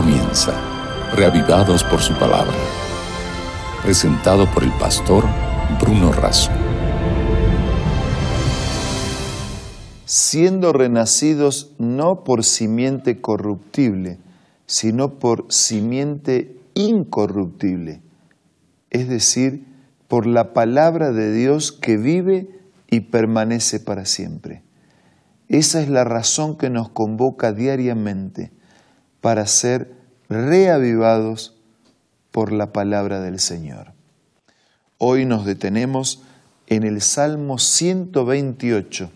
comienza, reavivados por su palabra. Presentado por el pastor Bruno Razo. Siendo renacidos no por simiente corruptible, sino por simiente incorruptible, es decir, por la palabra de Dios que vive y permanece para siempre. Esa es la razón que nos convoca diariamente para ser reavivados por la palabra del Señor. Hoy nos detenemos en el Salmo 128.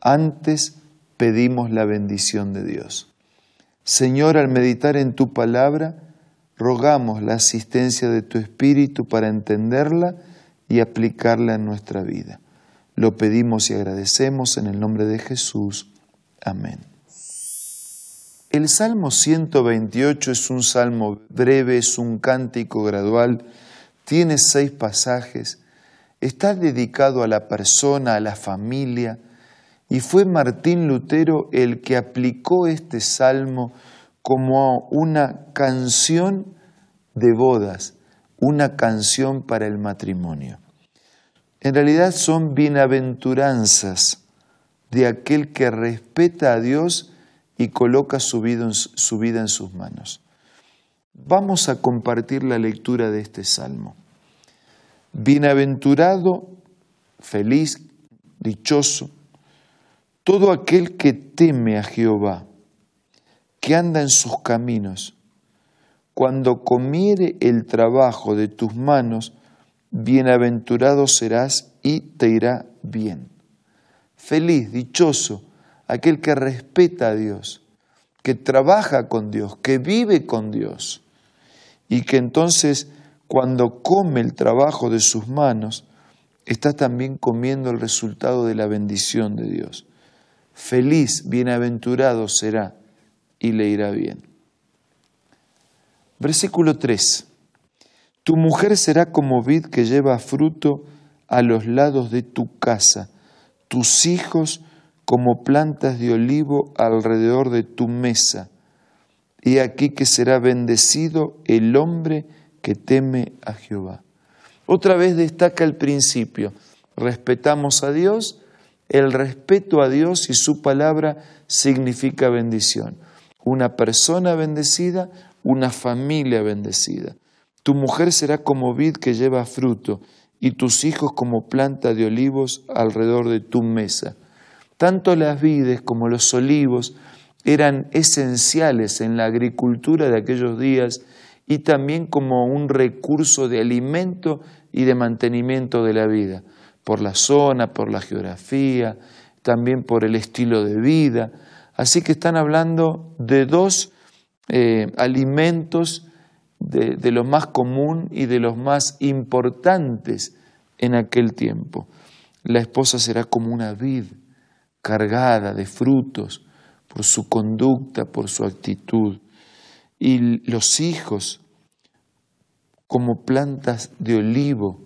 Antes pedimos la bendición de Dios. Señor, al meditar en tu palabra, rogamos la asistencia de tu Espíritu para entenderla y aplicarla en nuestra vida. Lo pedimos y agradecemos en el nombre de Jesús. Amén. El Salmo 128 es un salmo breve, es un cántico gradual, tiene seis pasajes, está dedicado a la persona, a la familia, y fue Martín Lutero el que aplicó este salmo como una canción de bodas, una canción para el matrimonio. En realidad son bienaventuranzas de aquel que respeta a Dios y coloca su vida, en, sus manos. Vamos a compartir la lectura de este salmo. Bienaventurado, feliz, dichoso, todo aquel que teme a Jehová, que anda en sus caminos. Cuando comiere el trabajo de tus manos, bienaventurado serás y te irá bien. Feliz, dichoso, aquel que respeta a Dios, que trabaja con Dios, que vive con Dios, y que entonces cuando come el trabajo de sus manos, está también comiendo el resultado de la bendición de Dios. Feliz, bienaventurado será y le irá bien. Versículo 3. Tu mujer será como vid que lleva fruto a los lados de tu casa, tus hijos como plantas de olivo alrededor de tu mesa. Y aquí que será bendecido el hombre que teme a Jehová. Otra vez destaca el principio, respetamos a Dios, el respeto a Dios y su palabra significa bendición. Una persona bendecida, una familia bendecida. Tu mujer será como vid que lleva fruto y tus hijos como planta de olivos alrededor de tu mesa. Tanto las vides como los olivos eran esenciales en la agricultura de aquellos días y también como un recurso de alimento y de mantenimiento de la vida, por la zona, por la geografía, también por el estilo de vida. Así que están hablando de dos eh, alimentos de, de lo más común y de los más importantes en aquel tiempo. La esposa será como una vid cargada de frutos por su conducta, por su actitud. Y los hijos como plantas de olivo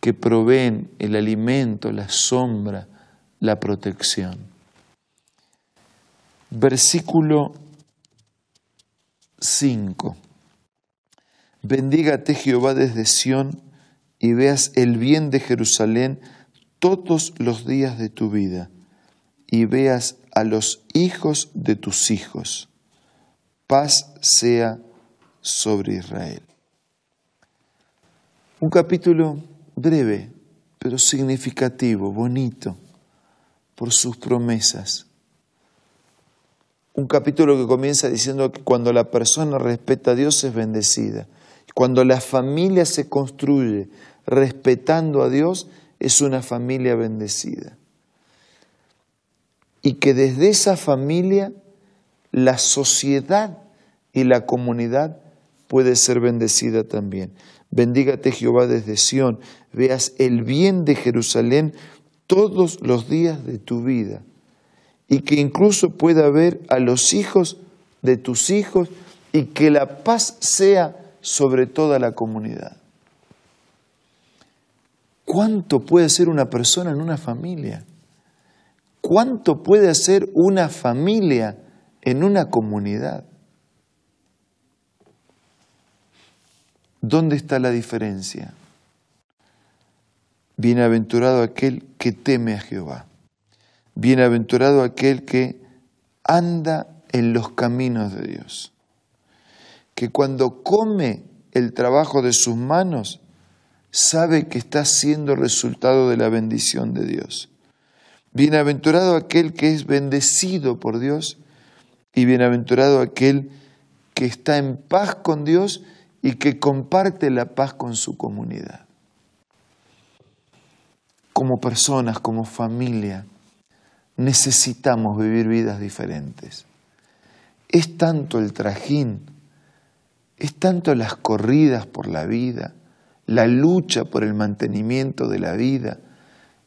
que proveen el alimento, la sombra, la protección. Versículo 5. Bendígate Jehová desde Sión y veas el bien de Jerusalén todos los días de tu vida y veas a los hijos de tus hijos. Paz sea sobre Israel. Un capítulo breve, pero significativo, bonito, por sus promesas. Un capítulo que comienza diciendo que cuando la persona respeta a Dios es bendecida. Cuando la familia se construye respetando a Dios, es una familia bendecida y que desde esa familia la sociedad y la comunidad puede ser bendecida también. Bendígate Jehová desde Sión, veas el bien de Jerusalén todos los días de tu vida y que incluso pueda ver a los hijos de tus hijos y que la paz sea sobre toda la comunidad. ¿Cuánto puede ser una persona en una familia? ¿Cuánto puede hacer una familia en una comunidad? ¿Dónde está la diferencia? Bienaventurado aquel que teme a Jehová. Bienaventurado aquel que anda en los caminos de Dios. Que cuando come el trabajo de sus manos, sabe que está siendo resultado de la bendición de Dios. Bienaventurado aquel que es bendecido por Dios y bienaventurado aquel que está en paz con Dios y que comparte la paz con su comunidad. Como personas, como familia, necesitamos vivir vidas diferentes. Es tanto el trajín, es tanto las corridas por la vida, la lucha por el mantenimiento de la vida,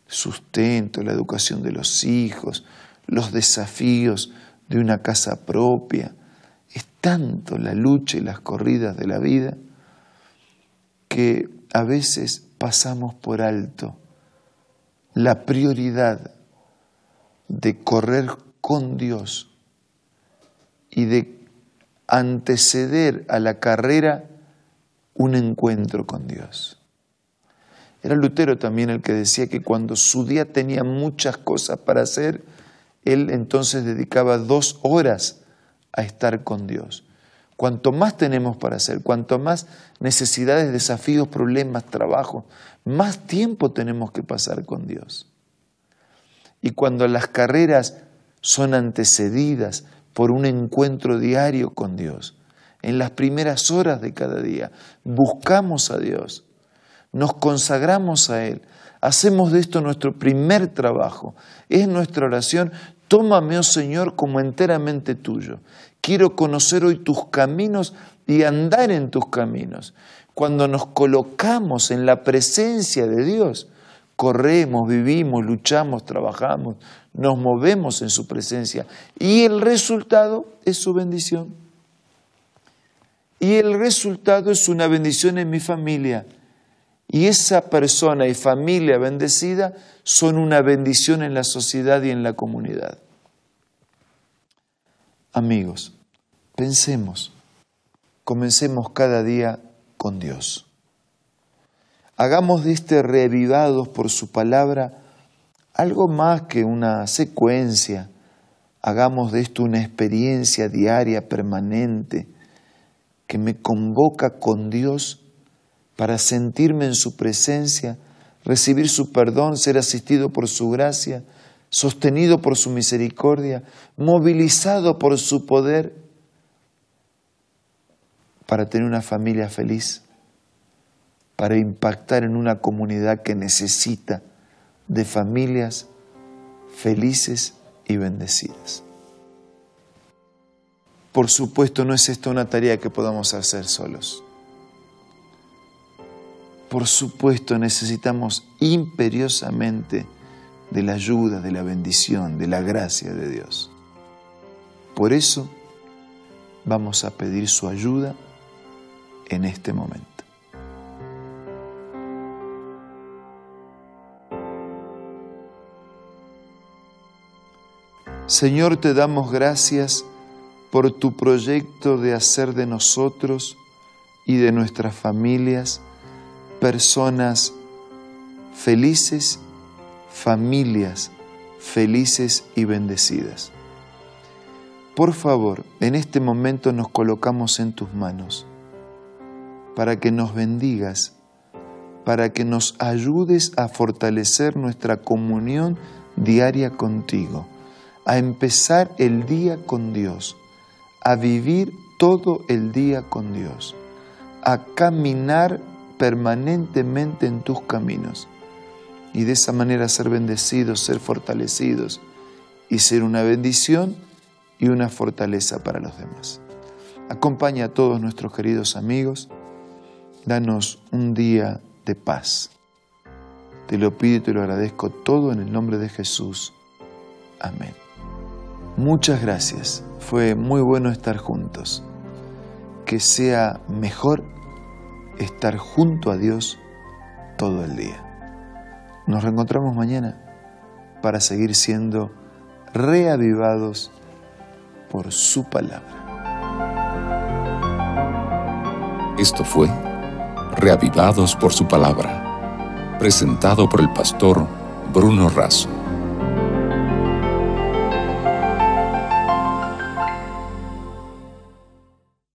sustento, la educación de los hijos, los desafíos de una casa propia. Es tanto la lucha y las corridas de la vida que a veces pasamos por alto la prioridad de correr con Dios y de anteceder a la carrera un encuentro con Dios. Era Lutero también el que decía que cuando su día tenía muchas cosas para hacer, él entonces dedicaba dos horas a estar con Dios. Cuanto más tenemos para hacer, cuanto más necesidades, desafíos, problemas, trabajo, más tiempo tenemos que pasar con Dios. Y cuando las carreras son antecedidas por un encuentro diario con Dios, en las primeras horas de cada día, buscamos a Dios, nos consagramos a Él, hacemos de esto nuestro primer trabajo, es nuestra oración, tómame, oh Señor, como enteramente tuyo. Quiero conocer hoy tus caminos y andar en tus caminos. Cuando nos colocamos en la presencia de Dios, corremos, vivimos, luchamos, trabajamos, nos movemos en su presencia y el resultado es su bendición. Y el resultado es una bendición en mi familia. Y esa persona y familia bendecida son una bendición en la sociedad y en la comunidad. Amigos, pensemos, comencemos cada día con Dios. Hagamos de este revivados por su palabra algo más que una secuencia. Hagamos de esto una experiencia diaria, permanente, que me convoca con Dios para sentirme en su presencia, recibir su perdón, ser asistido por su gracia, sostenido por su misericordia, movilizado por su poder para tener una familia feliz para impactar en una comunidad que necesita de familias felices y bendecidas. Por supuesto, no es esto una tarea que podamos hacer solos. Por supuesto, necesitamos imperiosamente de la ayuda, de la bendición, de la gracia de Dios. Por eso, vamos a pedir su ayuda en este momento. Señor, te damos gracias por tu proyecto de hacer de nosotros y de nuestras familias personas felices, familias felices y bendecidas. Por favor, en este momento nos colocamos en tus manos para que nos bendigas, para que nos ayudes a fortalecer nuestra comunión diaria contigo a empezar el día con Dios, a vivir todo el día con Dios, a caminar permanentemente en tus caminos y de esa manera ser bendecidos, ser fortalecidos y ser una bendición y una fortaleza para los demás. Acompaña a todos nuestros queridos amigos, danos un día de paz. Te lo pido y te lo agradezco todo en el nombre de Jesús. Amén. Muchas gracias. Fue muy bueno estar juntos. Que sea mejor estar junto a Dios todo el día. Nos reencontramos mañana para seguir siendo reavivados por su palabra. Esto fue reavivados por su palabra. Presentado por el pastor Bruno Razo.